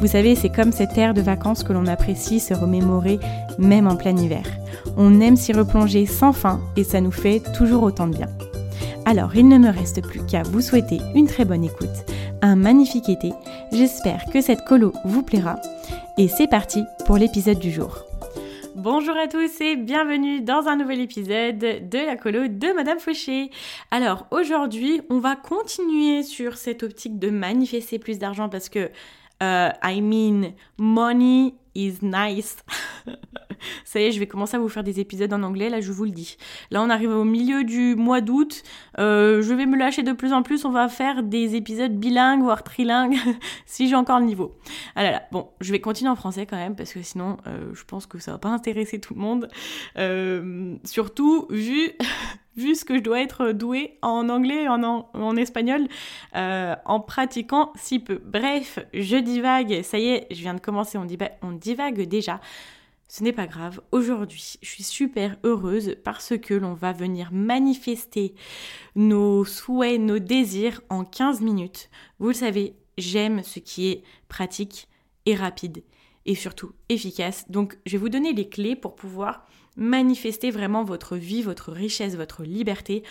Vous savez, c'est comme cette ère de vacances que l'on apprécie se remémorer même en plein hiver. On aime s'y replonger sans fin et ça nous fait toujours autant de bien. Alors, il ne me reste plus qu'à vous souhaiter une très bonne écoute, un magnifique été. J'espère que cette colo vous plaira. Et c'est parti pour l'épisode du jour. Bonjour à tous et bienvenue dans un nouvel épisode de la colo de Madame Fauché. Alors aujourd'hui, on va continuer sur cette optique de manifester plus d'argent parce que euh, I mean, money is nice. Ça y est, je vais commencer à vous faire des épisodes en anglais, là je vous le dis. Là on arrive au milieu du mois d'août, euh, je vais me lâcher de plus en plus, on va faire des épisodes bilingues, voire trilingues, si j'ai encore le niveau. Ah là là, bon, je vais continuer en français quand même, parce que sinon euh, je pense que ça va pas intéresser tout le monde. surtout vu vu ce que je dois être douée en anglais en, espagnol euh, en pratiquant si peu. Bref, je divague, ça y est, je viens de commencer, on divague déjà. Ce n'est pas grave. Aujourd'hui, je suis super heureuse parce que l'on va venir manifester nos souhaits, nos désirs en 15 minutes. Vous le savez, j'aime ce qui est pratique et rapide et surtout efficace. Donc, je vais vous donner les clés pour pouvoir manifester vraiment votre vie, votre richesse, votre liberté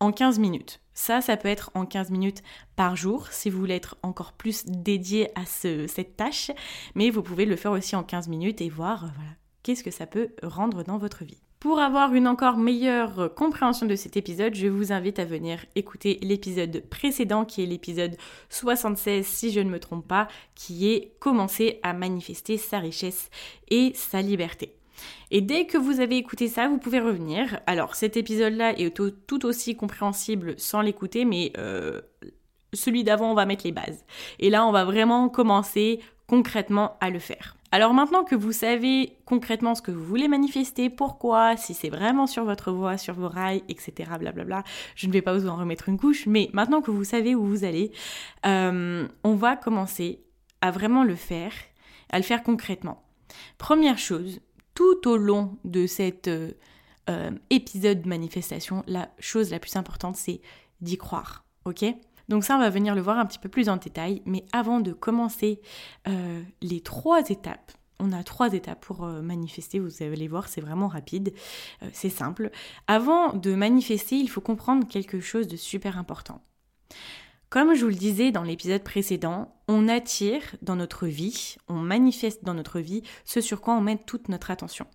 en 15 minutes. Ça, ça peut être en 15 minutes par jour si vous voulez être encore plus dédié à cette tâche, mais vous pouvez le faire aussi en 15 minutes et voir euh, voilà, qu'est-ce que ça peut rendre dans votre vie. Pour avoir une encore meilleure compréhension de cet épisode, je vous invite à venir écouter l'épisode précédent qui est l'épisode 76 si je ne me trompe pas, qui est commencer à manifester sa richesse et sa liberté. Et dès que vous avez écouté ça, vous pouvez revenir. Alors cet épisode-là est tout aussi compréhensible sans l'écouter, mais euh, celui d'avant, on va mettre les bases. Et là, on va vraiment commencer concrètement à le faire. Alors maintenant que vous savez concrètement ce que vous voulez manifester, pourquoi, si c'est vraiment sur votre voie, sur vos rails, etc., blablabla, je ne vais pas vous en remettre une couche, mais maintenant que vous savez où vous allez, euh, on va commencer à vraiment le faire, à le faire concrètement. Première chose, tout au long de cet euh, euh, épisode de manifestation, la chose la plus importante, c'est d'y croire. Ok? Donc ça, on va venir le voir un petit peu plus en détail. Mais avant de commencer euh, les trois étapes, on a trois étapes pour manifester, vous allez voir, c'est vraiment rapide, c'est simple. Avant de manifester, il faut comprendre quelque chose de super important. Comme je vous le disais dans l'épisode précédent, on attire dans notre vie, on manifeste dans notre vie ce sur quoi on met toute notre attention.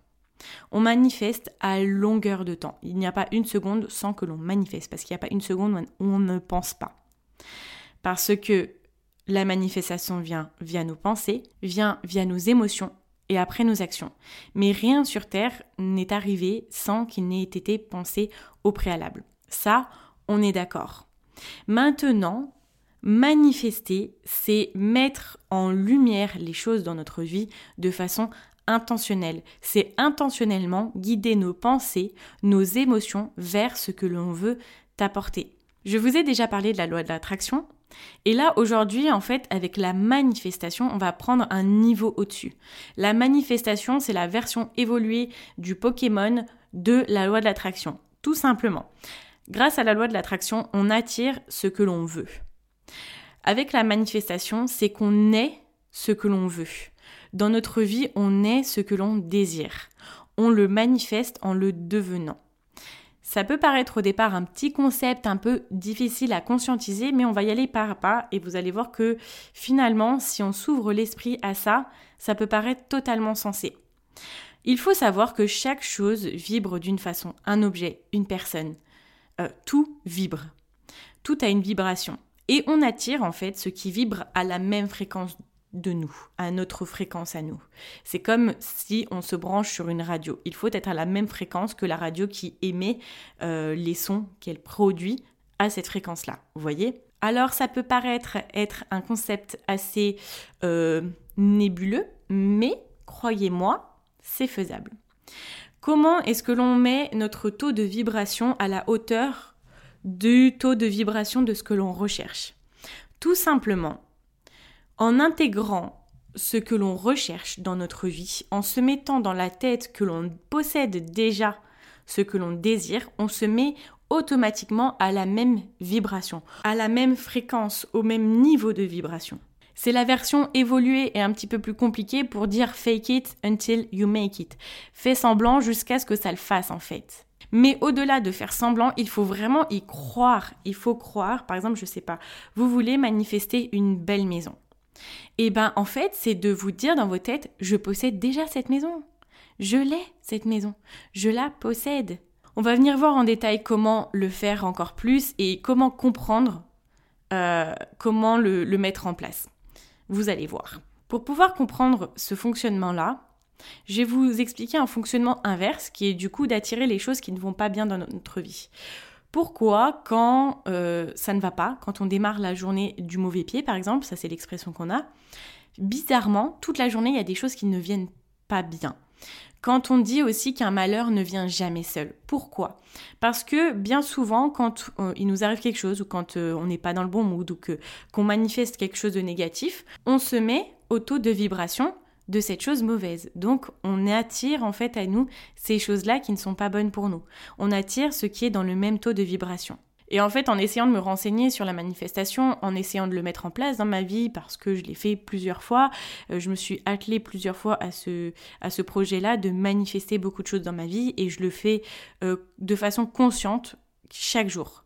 On manifeste à longueur de temps. Il n'y a pas une seconde sans que l'on manifeste, parce qu'il n'y a pas une seconde où on ne pense pas. Parce que la manifestation vient via nos pensées, vient via nos émotions et après nos actions. Mais rien sur Terre n'est arrivé sans qu'il n'ait été pensé au préalable. Ça, on est d'accord. Maintenant, manifester, c'est mettre en lumière les choses dans notre vie de façon intentionnelle. C'est intentionnellement guider nos pensées, nos émotions vers ce que l'on veut apporter. Je vous ai déjà parlé de la loi de l'attraction. Et là, aujourd'hui, en fait, avec la manifestation, on va prendre un niveau au-dessus. La manifestation, c'est la version évoluée du Pokémon de la loi de l'attraction. Tout simplement. Grâce à la loi de l'attraction, on attire ce que l'on veut. Avec la manifestation, c'est qu'on est ce que l'on veut. Dans notre vie, on est ce que l'on désire. On le manifeste en le devenant. Ça peut paraître au départ un petit concept un peu difficile à conscientiser, mais on va y aller pas à pas et vous allez voir que finalement, si on s'ouvre l'esprit à ça, ça peut paraître totalement sensé. Il faut savoir que chaque chose vibre d'une façon, un objet, une personne. Euh, tout vibre. Tout a une vibration. Et on attire en fait ce qui vibre à la même fréquence de nous, à notre fréquence à nous. C'est comme si on se branche sur une radio. Il faut être à la même fréquence que la radio qui émet euh, les sons qu'elle produit à cette fréquence-là. Vous voyez? Alors ça peut paraître être un concept assez euh, nébuleux, mais croyez-moi, c'est faisable. Comment est-ce que l'on met notre taux de vibration à la hauteur du taux de vibration de ce que l'on recherche? Tout simplement en intégrant ce que l'on recherche dans notre vie, en se mettant dans la tête que l'on possède déjà ce que l'on désire, on se met automatiquement à la même vibration, à la même fréquence, au même niveau de vibration. C'est la version évoluée et un petit peu plus compliquée pour dire fake it until you make it. Fais semblant jusqu'à ce que ça le fasse en fait. Mais au-delà de faire semblant, il faut vraiment y croire. Il faut croire, par exemple, je sais pas, vous voulez manifester une belle maison. Et eh ben en fait, c'est de vous dire dans vos têtes, je possède déjà cette maison. Je l'ai, cette maison. Je la possède. On va venir voir en détail comment le faire encore plus et comment comprendre euh, comment le, le mettre en place. Vous allez voir. Pour pouvoir comprendre ce fonctionnement-là, je vais vous expliquer un fonctionnement inverse qui est du coup d'attirer les choses qui ne vont pas bien dans notre vie. Pourquoi quand euh, ça ne va pas, quand on démarre la journée du mauvais pied par exemple, ça c'est l'expression qu'on a, bizarrement, toute la journée il y a des choses qui ne viennent pas bien. Quand on dit aussi qu'un malheur ne vient jamais seul. Pourquoi? Parce que bien souvent, quand euh, il nous arrive quelque chose ou quand euh, on n'est pas dans le bon mood ou que qu'on manifeste quelque chose de négatif, on se met au taux de vibration de cette chose mauvaise. Donc on attire en fait à nous ces choses-là qui ne sont pas bonnes pour nous. On attire ce qui est dans le même taux de vibration. Et en fait, en essayant de me renseigner sur la manifestation, en essayant de le mettre en place dans ma vie, parce que je l'ai fait plusieurs fois, euh, je me suis attelée plusieurs fois à ce, projet-là de manifester beaucoup de choses dans ma vie, et je le fais euh, de façon consciente chaque jour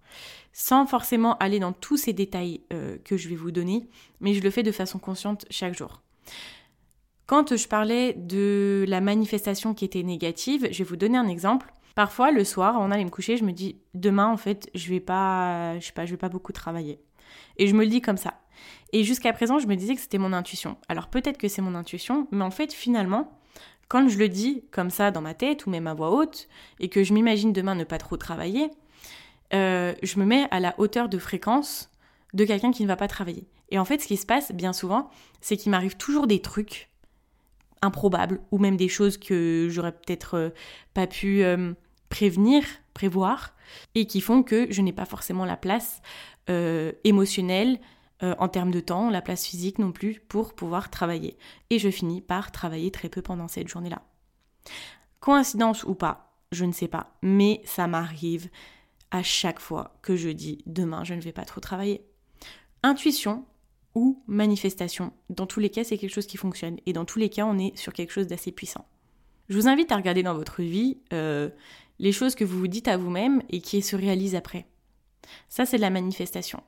sans forcément aller dans tous ces détails euh, que je vais vous donner, mais je le fais de façon consciente chaque jour. Quand je parlais de la manifestation qui était négative, je vais vous donner un exemple. Parfois, le soir, avant d'aller me coucher, je me dis demain, en fait, je vais pas, je sais pas, je vais pas beaucoup travailler. Et je me le dis comme ça. Et jusqu'à présent, je me disais que c'était mon intuition. Alors peut-être que c'est mon intuition, mais en fait, finalement, quand je le dis comme ça dans ma tête ou même à voix haute, et que je m'imagine demain ne pas trop travailler, euh, je me mets à la hauteur de fréquence de quelqu'un qui ne va pas travailler. Et en fait, ce qui se passe bien souvent, c'est qu'il m'arrive toujours des trucs improbables ou même des choses que j'aurais peut-être euh, pas pu euh, prévenir, prévoir et qui font que je n'ai pas forcément la place euh, émotionnelle en termes de temps, la place physique non plus pour pouvoir travailler. Et je finis par travailler très peu pendant cette journée-là. Coïncidence ou pas, je ne sais pas, mais ça m'arrive à chaque fois que je dis demain je ne vais pas trop travailler. Intuition, ou manifestation. Dans tous les cas, c'est quelque chose qui fonctionne. Et dans tous les cas, on est sur quelque chose d'assez puissant. Je vous invite à regarder dans votre vie euh, les choses que vous vous dites à vous-même et qui se réalisent après. Ça, c'est de la manifestation.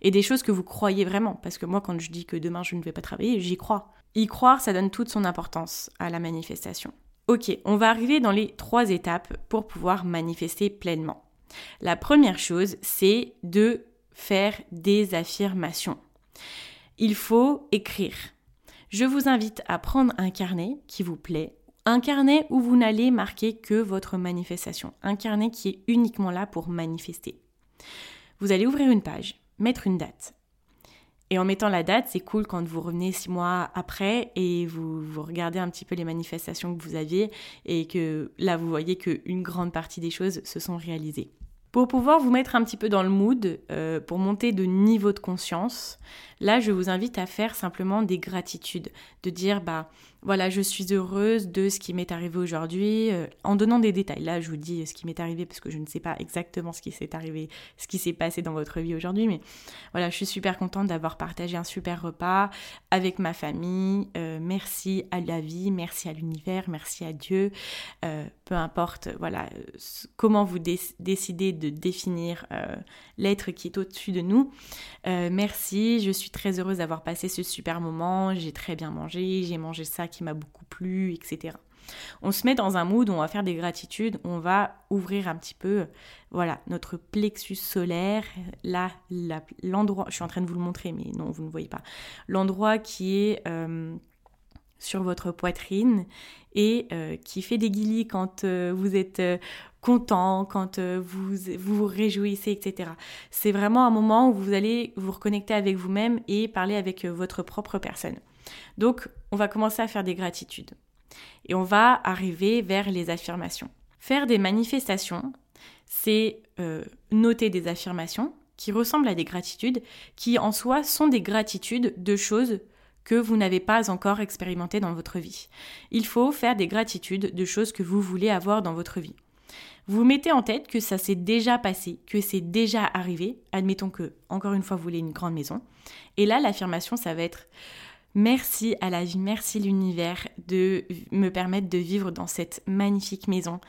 Et des choses que vous croyez vraiment. Parce que moi, quand je dis que demain je ne vais pas travailler, j'y crois. Y croire, ça donne toute son importance à la manifestation. Ok, on va arriver dans les trois étapes pour pouvoir manifester pleinement. La première chose, c'est de faire des affirmations. Il faut écrire. Je vous invite à prendre un carnet qui vous plaît, un carnet où vous n'allez marquer que votre manifestation, un carnet qui est uniquement là pour manifester. Vous allez ouvrir une page, mettre une date. Et en mettant la date, c'est cool quand vous revenez six mois après et vous, vous regardez un petit peu les manifestations que vous aviez et que là, vous voyez qu'une grande partie des choses se sont réalisées. Pour pouvoir vous mettre un petit peu dans le mood, euh, pour monter de niveau de conscience, là je vous invite à faire simplement des gratitudes, de dire bah voilà, je suis heureuse de ce qui m'est arrivé aujourd'hui, euh, en donnant des détails. Là, je vous dis ce qui m'est arrivé parce que je ne sais pas exactement ce qui s'est arrivé, ce qui s'est passé dans votre vie aujourd'hui, mais voilà, je suis super contente d'avoir partagé un super repas avec ma famille. Euh, merci à la vie, merci à l'univers, merci à Dieu. Euh, peu importe, voilà, comment vous décidez de définir l'être qui est au-dessus de nous. merci, je suis très heureuse d'avoir passé ce super moment. J'ai très bien mangé, j'ai mangé ça qui m'a beaucoup plu, etc. On se met dans un mood on va faire des gratitudes, on va ouvrir un petit peu, voilà, notre plexus solaire, là, l'endroit, je suis en train de vous le montrer, mais non, vous ne voyez pas, l'endroit qui est euh, sur votre poitrine et euh, qui fait des guillis quand euh, vous êtes content, quand vous, vous, réjouissez, etc. C'est vraiment un moment où vous allez vous reconnecter avec vous-même et parler avec votre propre personne. Donc, on va commencer à faire des gratitudes. Et on va arriver vers les affirmations. Faire des manifestations, c'est euh, noter des affirmations qui ressemblent à des gratitudes, qui en soi sont des gratitudes de choses que vous n'avez pas encore expérimentées dans votre vie. Il faut faire des gratitudes de choses que vous voulez avoir dans votre vie. Vous mettez en tête que ça s'est déjà passé, que c'est déjà arrivé. Admettons que, encore une fois, vous voulez une grande maison. Et là, l'affirmation, ça va être Merci à la vie, merci l'univers de me permettre de vivre dans cette magnifique maison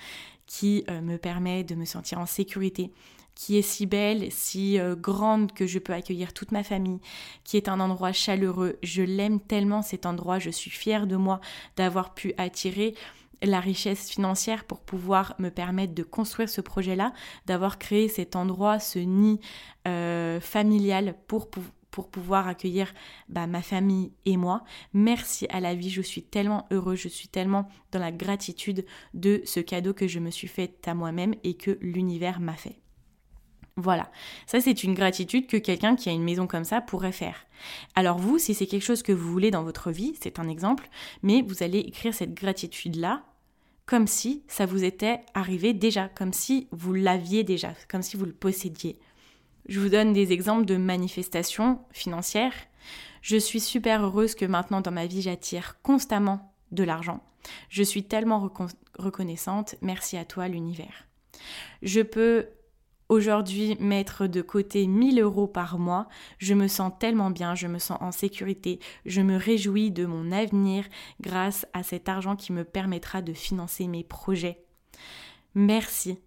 qui euh, me permet de me sentir en sécurité, qui est si belle, si euh, grande que je peux accueillir toute ma famille, qui est un endroit chaleureux. Je l'aime tellement cet endroit, je suis fière de moi d'avoir pu attirer la richesse financière pour pouvoir me permettre de construire ce projet-là, d'avoir créé cet endroit, ce nid euh, familial pour, pouvoir accueillir bah, ma famille et moi. Merci à la vie, je suis tellement heureuse, je suis tellement dans la gratitude de ce cadeau que je me suis fait à moi-même et que l'univers m'a fait. Voilà, ça c'est une gratitude que quelqu'un qui a une maison comme ça pourrait faire. Alors vous, si c'est quelque chose que vous voulez dans votre vie, c'est un exemple, mais vous allez écrire cette gratitude-là comme si ça vous était arrivé déjà, comme si vous l'aviez déjà, comme si vous le possédiez. Je vous donne des exemples de manifestations financières. Je suis super heureuse que maintenant dans ma vie j'attire constamment de l'argent. Je suis tellement reconnaissante. Merci à toi l'univers. Je peux aujourd'hui mettre de côté 1000 euros par mois. Je me sens tellement bien, je me sens en sécurité, je me réjouis de mon avenir grâce à cet argent qui me permettra de financer mes projets. Merci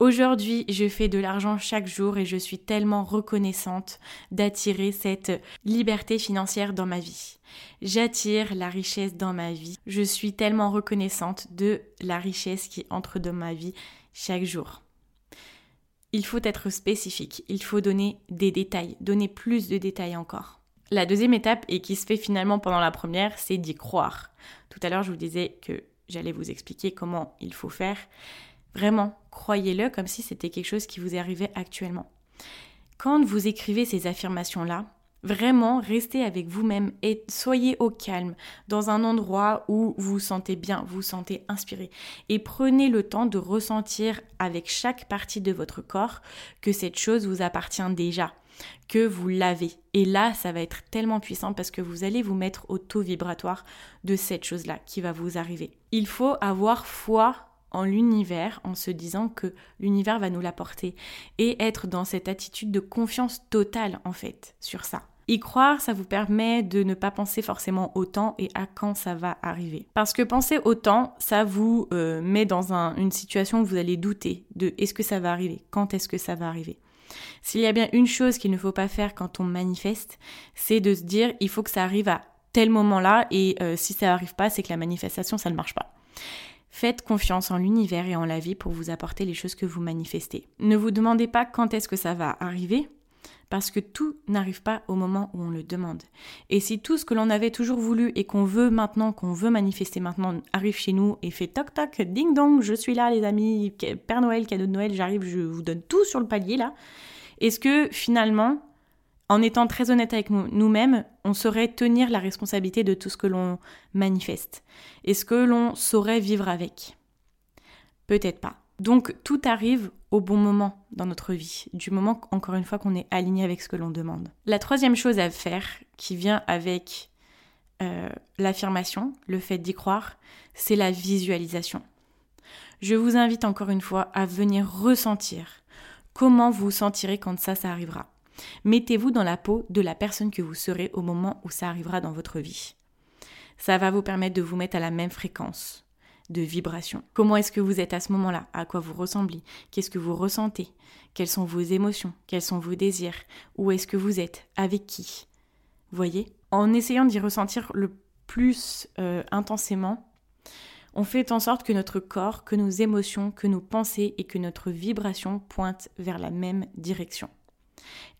Aujourd'hui, je fais de l'argent chaque jour et je suis tellement reconnaissante d'attirer cette liberté financière dans ma vie. J'attire la richesse dans ma vie. Je suis tellement reconnaissante de la richesse qui entre dans ma vie chaque jour. Il faut être spécifique, il faut donner des détails, donner plus de détails encore. La deuxième étape, et qui se fait finalement pendant la première, c'est d'y croire. Tout à l'heure, je vous disais que j'allais vous expliquer comment il faut faire. Vraiment, croyez-le comme si c'était quelque chose qui vous arrivait actuellement. Quand vous écrivez ces affirmations-là, Vraiment, restez avec vous-même et soyez au calme, dans un endroit où vous vous sentez bien, vous vous sentez inspiré. Et prenez le temps de ressentir avec chaque partie de votre corps que cette chose vous appartient déjà, que vous l'avez. Et là, ça va être tellement puissant parce que vous allez vous mettre au taux vibratoire de cette chose-là qui va vous arriver. Il faut avoir foi en l'univers en se disant que l'univers va nous l'apporter et être dans cette attitude de confiance totale en fait sur ça. Y croire, ça vous permet de ne pas penser forcément au temps et à quand ça va arriver. Parce que penser au temps, ça vous euh, met dans une situation où vous allez douter de est-ce que ça va arriver, quand est-ce que ça va arriver. S'il y a bien une chose qu'il ne faut pas faire quand on manifeste, c'est de se dire il faut que ça arrive à tel moment-là et euh, si ça n'arrive pas, c'est que la manifestation, ça ne marche pas. Faites confiance en l'univers et en la vie pour vous apporter les choses que vous manifestez. Ne vous demandez pas quand est-ce que ça va arriver, parce que tout n'arrive pas au moment où on le demande. Et si tout ce que l'on avait toujours voulu et qu'on veut maintenant, qu'on veut manifester maintenant, arrive chez nous et fait toc toc, ding dong, je suis là les amis, Père Noël, cadeau de Noël, j'arrive, je vous donne tout sur le palier là, est-ce que finalement en étant très honnête avec nous-mêmes, on saurait tenir la responsabilité de tout ce que l'on manifeste. Est-ce que l'on saurait vivre avec Peut-être pas. Donc tout arrive au bon moment dans notre vie, du moment encore une fois qu'on est aligné avec ce que l'on demande. La troisième chose à faire qui vient avec euh, l'affirmation, le fait d'y croire, c'est la visualisation. Je vous invite encore une fois à venir ressentir comment vous vous sentirez quand ça, ça arrivera. Mettez-vous dans la peau de la personne que vous serez au moment où ça arrivera dans votre vie. Ça va vous permettre de vous mettre à la même fréquence de vibration. Comment est-ce que vous êtes à ce moment-là? À quoi vous ressemblez? Qu'est-ce que vous ressentez? Quelles sont vos émotions? Quels sont vos désirs? Où est-ce que vous êtes? Avec qui? Voyez? En essayant d'y ressentir le plus euh, intensément, on fait en sorte que notre corps, que nos émotions, que nos pensées et que notre vibration pointent vers la même direction.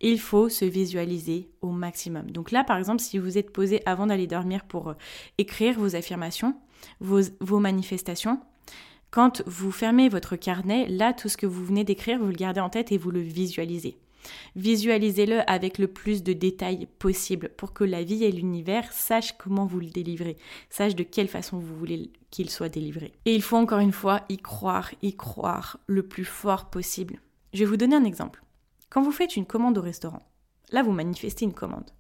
Il faut se visualiser au maximum. Donc là, par exemple, si vous êtes posé avant d'aller dormir pour euh, écrire vos affirmations, vos, manifestations, quand vous fermez votre carnet, là, tout ce que vous venez d'écrire, vous le gardez en tête et vous le visualisez. Visualisez-le avec le plus de détails possible pour que la vie et l'univers sachent comment vous le délivrez, sachent de quelle façon vous voulez qu'il soit délivré. Et il faut encore une fois y croire, y croire le plus fort possible. Je vais vous donner un exemple. Quand vous faites une commande au restaurant, là vous manifestez une commande.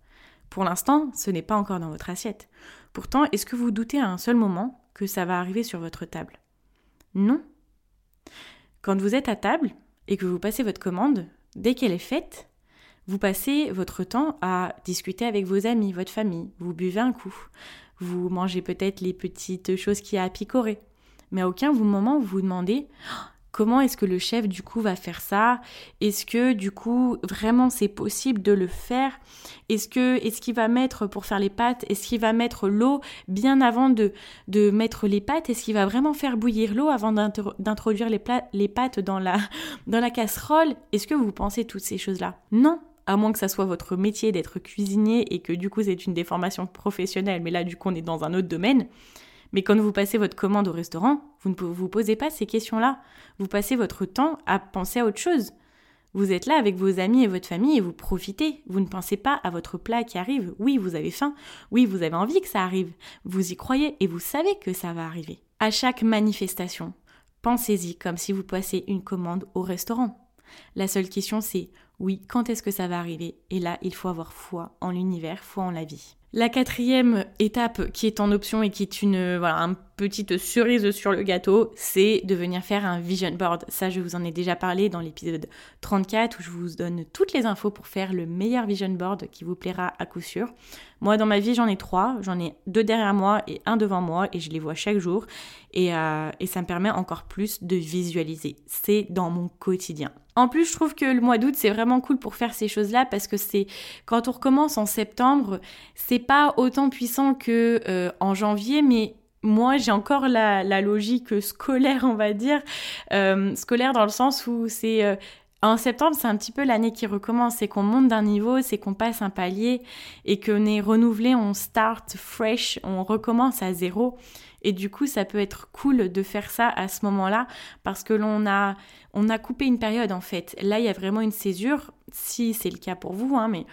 Pour l'instant, ce n'est pas encore dans votre assiette. Pourtant, est-ce que vous doutez à un seul moment que ça va arriver sur votre table? Non. Quand vous êtes à table et que vous passez votre commande, dès qu'elle est faite, vous passez votre temps à discuter avec vos amis, votre famille, vous buvez un coup, vous mangez peut-être les petites choses qui a à picorer. Mais à aucun moment vous vous demandez Comment est-ce que le chef du coup va faire ça? Est-ce que du coup vraiment c'est possible de le faire? Est-ce que qu'il va mettre pour faire les pâtes Est-ce qu'il va mettre l'eau bien avant de, de mettre les pâtes? Est-ce qu'il va vraiment faire bouillir l'eau avant d'introduire les, les pâtes dans la, dans la casserole? Est-ce que vous pensez toutes ces choses-là? Non, à moins que ça soit votre métier d'être cuisinier et que du coup c'est une déformation professionnelle, mais là du coup on est dans un autre domaine. Mais quand vous passez votre commande au restaurant, vous ne vous posez pas ces questions-là. Vous passez votre temps à penser à autre chose. Vous êtes là avec vos amis et votre famille et vous profitez. Vous ne pensez pas à votre plat qui arrive. Oui, vous avez faim. Oui, vous avez envie que ça arrive. Vous y croyez et vous savez que ça va arriver. À chaque manifestation, pensez-y comme si vous passez une commande au restaurant. La seule question c'est oui, quand est-ce que ça va arriver? Et là, il faut avoir foi en l'univers, foi en la vie. La quatrième étape qui est en option et qui est une, voilà, petite cerise sur le gâteau, c'est de venir faire un vision board. Ça, je vous en ai déjà parlé dans l'épisode 34 où je vous donne toutes les infos pour faire le meilleur vision board qui vous plaira à coup sûr. Moi, dans ma vie, j'en ai trois. J'en ai deux derrière moi et un devant moi et je les vois chaque jour. Et, euh, et ça me permet encore plus de visualiser. C'est dans mon quotidien. En plus, je trouve que le mois d'août, c'est vraiment cool pour faire ces choses-là parce que c'est quand on recommence en septembre, c'est pas autant puissant que euh, en janvier, mais moi, j'ai encore la, logique scolaire, on va dire, euh, scolaire dans le sens où c'est euh, en septembre, c'est un petit peu l'année qui recommence, c'est qu'on monte d'un niveau, c'est qu'on passe un palier et qu'on est renouvelé, on start fresh, on recommence à zéro. Et du coup, ça peut être cool de faire ça à ce moment-là parce que l'on a, on a coupé une période en fait. Là, il y a vraiment une césure, si c'est le cas pour vous, hein, mais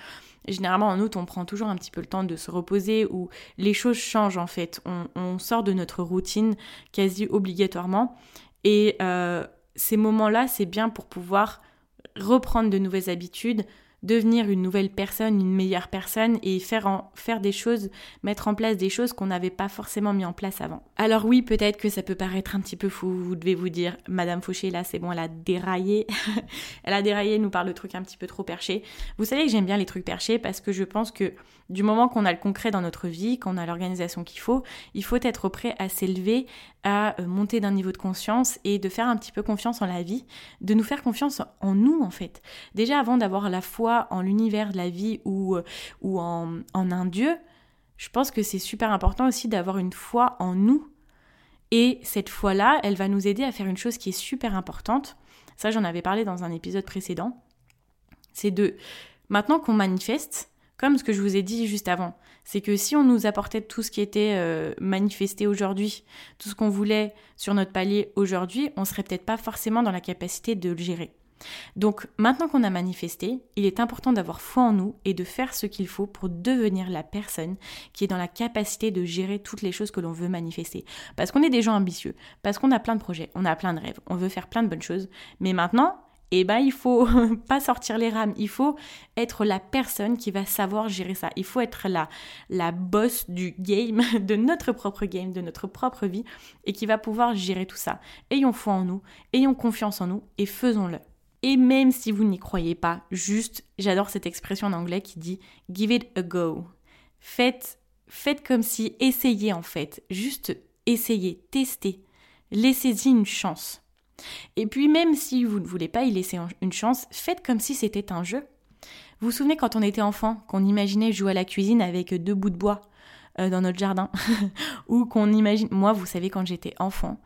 généralement en août, on prend toujours un petit peu le temps de se reposer ou les choses changent en fait. On, sort de notre routine quasi obligatoirement. Et euh, ces moments-là, c'est bien pour pouvoir reprendre de nouvelles habitudes, devenir une nouvelle personne, une meilleure personne et faire, en, faire des choses, mettre en place des choses qu'on n'avait pas forcément mis en place avant. Alors oui, peut-être que ça peut paraître un petit peu fou, vous devez vous dire, Madame Fauché, là c'est bon, elle a déraillé, elle a déraillé, elle nous parle de trucs un petit peu trop perchés. Vous savez que j'aime bien les trucs perchés parce que je pense que du moment qu'on a le concret dans notre vie, qu'on a l'organisation qu'il faut, il faut être prêt à s'élever, à euh, monter d'un niveau de conscience et de faire un petit peu confiance en la vie, de nous faire confiance en nous en fait. Déjà avant d'avoir la foi en l'univers de la vie ou, euh, ou en, en un Dieu, je pense que c'est super important aussi d'avoir une foi en nous. Et cette foi-là, elle va nous aider à faire une chose qui est super importante. Ça, j'en avais parlé dans un épisode précédent. C'est de, maintenant qu'on manifeste, comme ce que je vous ai dit juste avant, c'est que si on nous apportait tout ce qui était euh, manifesté aujourd'hui, tout ce qu'on voulait sur notre palier aujourd'hui, on serait peut-être pas forcément dans la capacité de le gérer. Donc maintenant qu'on a manifesté, il est important d'avoir foi en nous et de faire ce qu'il faut pour devenir la personne qui est dans la capacité de gérer toutes les choses que l'on veut manifester. Parce qu'on est des gens ambitieux, parce qu'on a plein de projets, on a plein de rêves, on veut faire plein de bonnes choses, mais maintenant, et eh ben il faut pas sortir les rames, il faut être la personne qui va savoir gérer ça. Il faut être la la boss du game, de notre propre game, de notre propre vie et qui va pouvoir gérer tout ça. Ayons foi en nous, ayons confiance en nous et faisons-le. Et même si vous n'y croyez pas, juste, j'adore cette expression en anglais qui dit give it a go. Faites, faites comme si, essayez en fait, juste essayez, testez, laissez-y une chance. Et puis même si vous ne voulez pas y laisser une chance, faites comme si c'était un jeu. Vous vous souvenez quand on était enfant, qu'on imaginait jouer à la cuisine avec deux bouts de bois euh, dans notre jardin? Ou qu'on imagine... Moi, vous savez, quand j'étais enfant,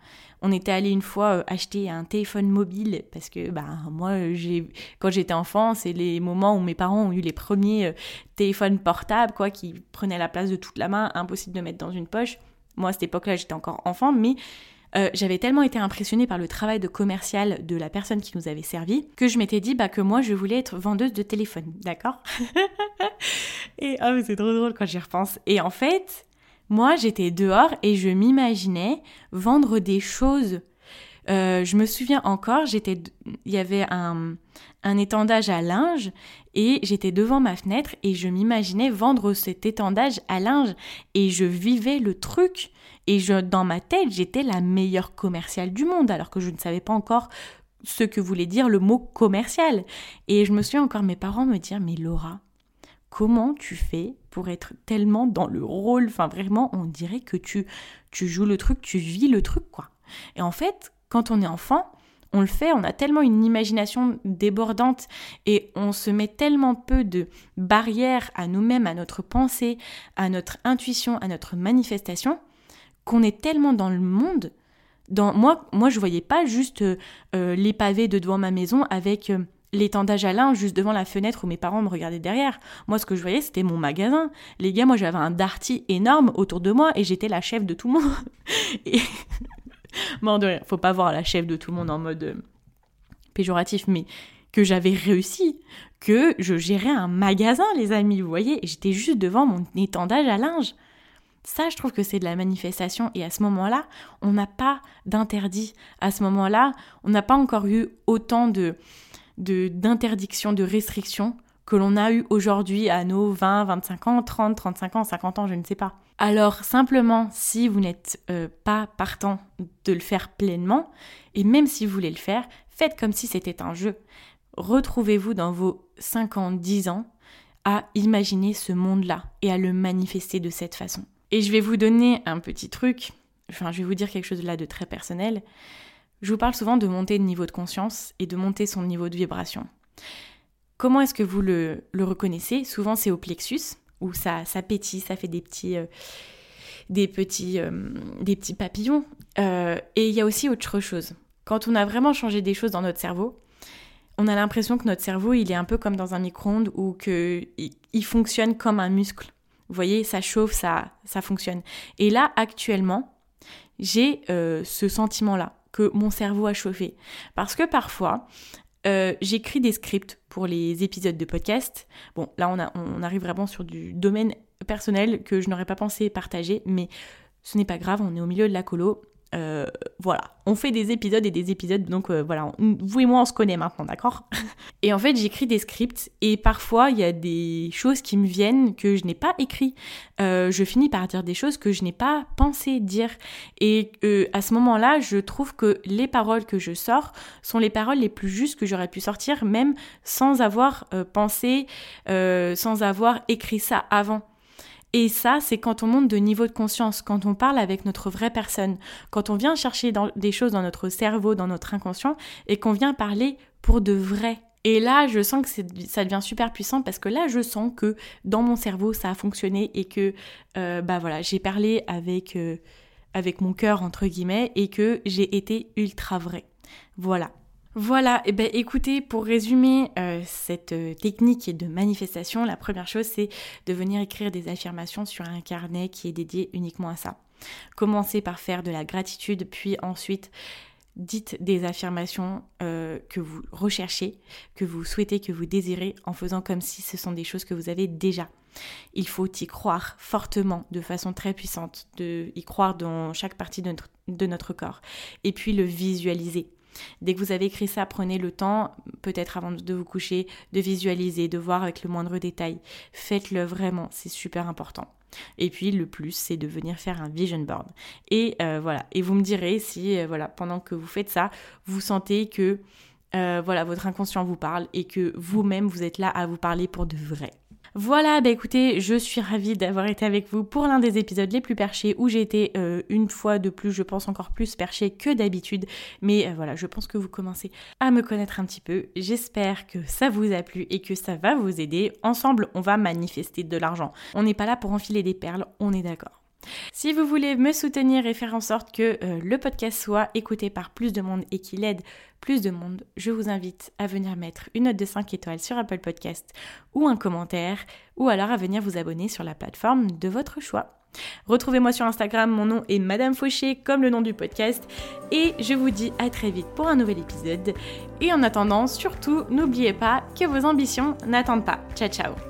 on était allé une fois euh, acheter un téléphone mobile parce que bah moi j'ai quand j'étais enfant, c'est les moments où mes parents ont eu les premiers euh, téléphones portables quoi qui prenaient la place de toute la main, impossible de mettre dans une poche. Moi à cette époque-là, j'étais encore enfant mais euh, j'avais tellement été impressionnée par le travail de commercial de la personne qui nous avait servi que je m'étais dit bah, que moi je voulais être vendeuse de téléphone, d'accord Et oh, c'est trop drôle quand j'y repense. Et en fait, moi, j'étais dehors et je m'imaginais vendre des choses. Euh, je me souviens encore, j'étais, il y avait un, un étendage à linge et j'étais devant ma fenêtre et je m'imaginais vendre cet étendage à linge et je vivais le truc et je, dans ma tête, j'étais la meilleure commerciale du monde alors que je ne savais pas encore ce que voulait dire le mot commercial. Et je me souviens encore mes parents me dire mais Laura, comment tu fais pour être tellement dans le rôle? Enfin, vraiment, on dirait que tu, tu joues le truc, tu vis le truc, quoi. Et en fait, quand on est enfant, on le fait, on a tellement une imagination débordante et on se met tellement peu de barrières à nous-mêmes, à notre pensée, à notre intuition, à notre manifestation, qu'on est tellement dans le monde. Dans, moi, moi, je voyais pas juste euh, les pavés de devant ma maison avec euh, l'étendage à linge juste devant la fenêtre où mes parents me regardaient derrière. Moi, ce que je voyais, c'était mon magasin. Les gars, moi, j'avais un darty énorme autour de moi et j'étais la chef de tout le monde. et... bon, de faut pas voir la chef de tout le monde en mode euh, péjoratif, mais que j'avais réussi, que je gérais un magasin, les amis, vous voyez, et j'étais juste devant mon étendage à linge. Ça, je trouve que c'est de la manifestation. Et à ce moment-là, on n'a pas d'interdit. À ce moment-là, on n'a pas encore eu autant de, d'interdiction, de, restrictions que l'on a eu aujourd'hui à nos 20, 25 ans, 30, 35 ans, 50 ans, je ne sais pas. Alors simplement, si vous n'êtes euh, pas partant de le faire pleinement, et même si vous voulez le faire, faites comme si c'était un jeu. Retrouvez-vous dans vos 5 ans, 10 ans à imaginer ce monde-là et à le manifester de cette façon. Et je vais vous donner un petit truc, enfin je vais vous dire quelque chose là de très personnel. Je vous parle souvent de monter de niveau de conscience et de monter son niveau de vibration. Comment est-ce que vous le, reconnaissez? Souvent c'est au plexus, où ça, ça pétille, ça fait des petits, euh, des petits, euh, des petits papillons. Euh, et il y a aussi autre chose. Quand on a vraiment changé des choses dans notre cerveau, on a l'impression que notre cerveau, il est un peu comme dans un micro-ondes ou qu'il il fonctionne comme un muscle. Vous voyez, ça chauffe, ça, ça fonctionne. Et là, actuellement, j'ai ce sentiment-là que mon cerveau a chauffé. Parce que parfois, euh, j'écris des scripts pour les épisodes de podcast. Bon, là, on, on arrive vraiment sur du domaine personnel que je n'aurais pas pensé partager, mais ce n'est pas grave, on est au milieu de la colo. Euh, voilà, on fait des épisodes et des épisodes, donc euh, voilà, vous et moi on se connaît maintenant, d'accord Et en fait j'écris des scripts et parfois il y a des choses qui me viennent que je n'ai pas écrit. Euh, je finis par dire des choses que je n'ai pas pensé dire et à ce moment-là je trouve que les paroles que je sors sont les paroles les plus justes que j'aurais pu sortir même sans avoir pensé, sans avoir écrit ça avant. Et ça, c'est quand on monte de niveau de conscience, quand on parle avec notre vraie personne, quand on vient chercher des choses dans notre cerveau, dans notre inconscient, et qu'on vient parler pour de vrai. Et là, je sens que ça devient super puissant parce que là, je sens que dans mon cerveau, ça a fonctionné et que, euh, bah voilà, j'ai parlé avec, euh, avec mon cœur, entre guillemets, et que j'ai été ultra vrai. Voilà. Voilà, et eh ben écoutez, pour résumer euh, cette euh, technique de manifestation, la première chose c'est de venir écrire des affirmations sur un carnet qui est dédié uniquement à ça. Commencez par faire de la gratitude, puis ensuite dites des affirmations euh, que vous recherchez, que vous souhaitez, que vous désirez, en faisant comme si ce sont des choses que vous avez déjà. Il faut y croire fortement, de façon très puissante, de y croire dans chaque partie de notre, de notre corps, et puis le visualiser Dès que vous avez écrit ça, prenez le temps, peut-être avant de vous coucher, de visualiser, de voir avec le moindre détail. Faites-le vraiment, c'est super important. Et puis le plus, c'est de venir faire un vision board. Et euh, voilà. Et vous me direz si, euh, voilà, pendant que vous faites ça, vous sentez que euh, voilà, votre inconscient vous parle et que vous-même vous êtes là à vous parler pour de vrai. Voilà, bah écoutez, je suis ravie d'avoir été avec vous pour l'un des épisodes les plus perchés où j'ai été euh, une fois de plus, je pense encore plus perché que d'habitude. Mais euh, voilà, je pense que vous commencez à me connaître un petit peu. J'espère que ça vous a plu et que ça va vous aider. Ensemble, on va manifester de l'argent. On n'est pas là pour enfiler des perles, on est d'accord. Si vous voulez me soutenir et faire en sorte que euh, le podcast soit écouté par plus de monde et qu'il aide plus de monde, je vous invite à venir mettre une note de 5 étoiles sur Apple Podcast ou un commentaire, ou alors à venir vous abonner sur la plateforme de votre choix. Retrouvez-moi sur Instagram, mon nom est Madame Fauché comme le nom du podcast et je vous dis à très vite pour un nouvel épisode. Et en attendant, surtout, n'oubliez pas que vos ambitions n'attendent pas. Ciao ciao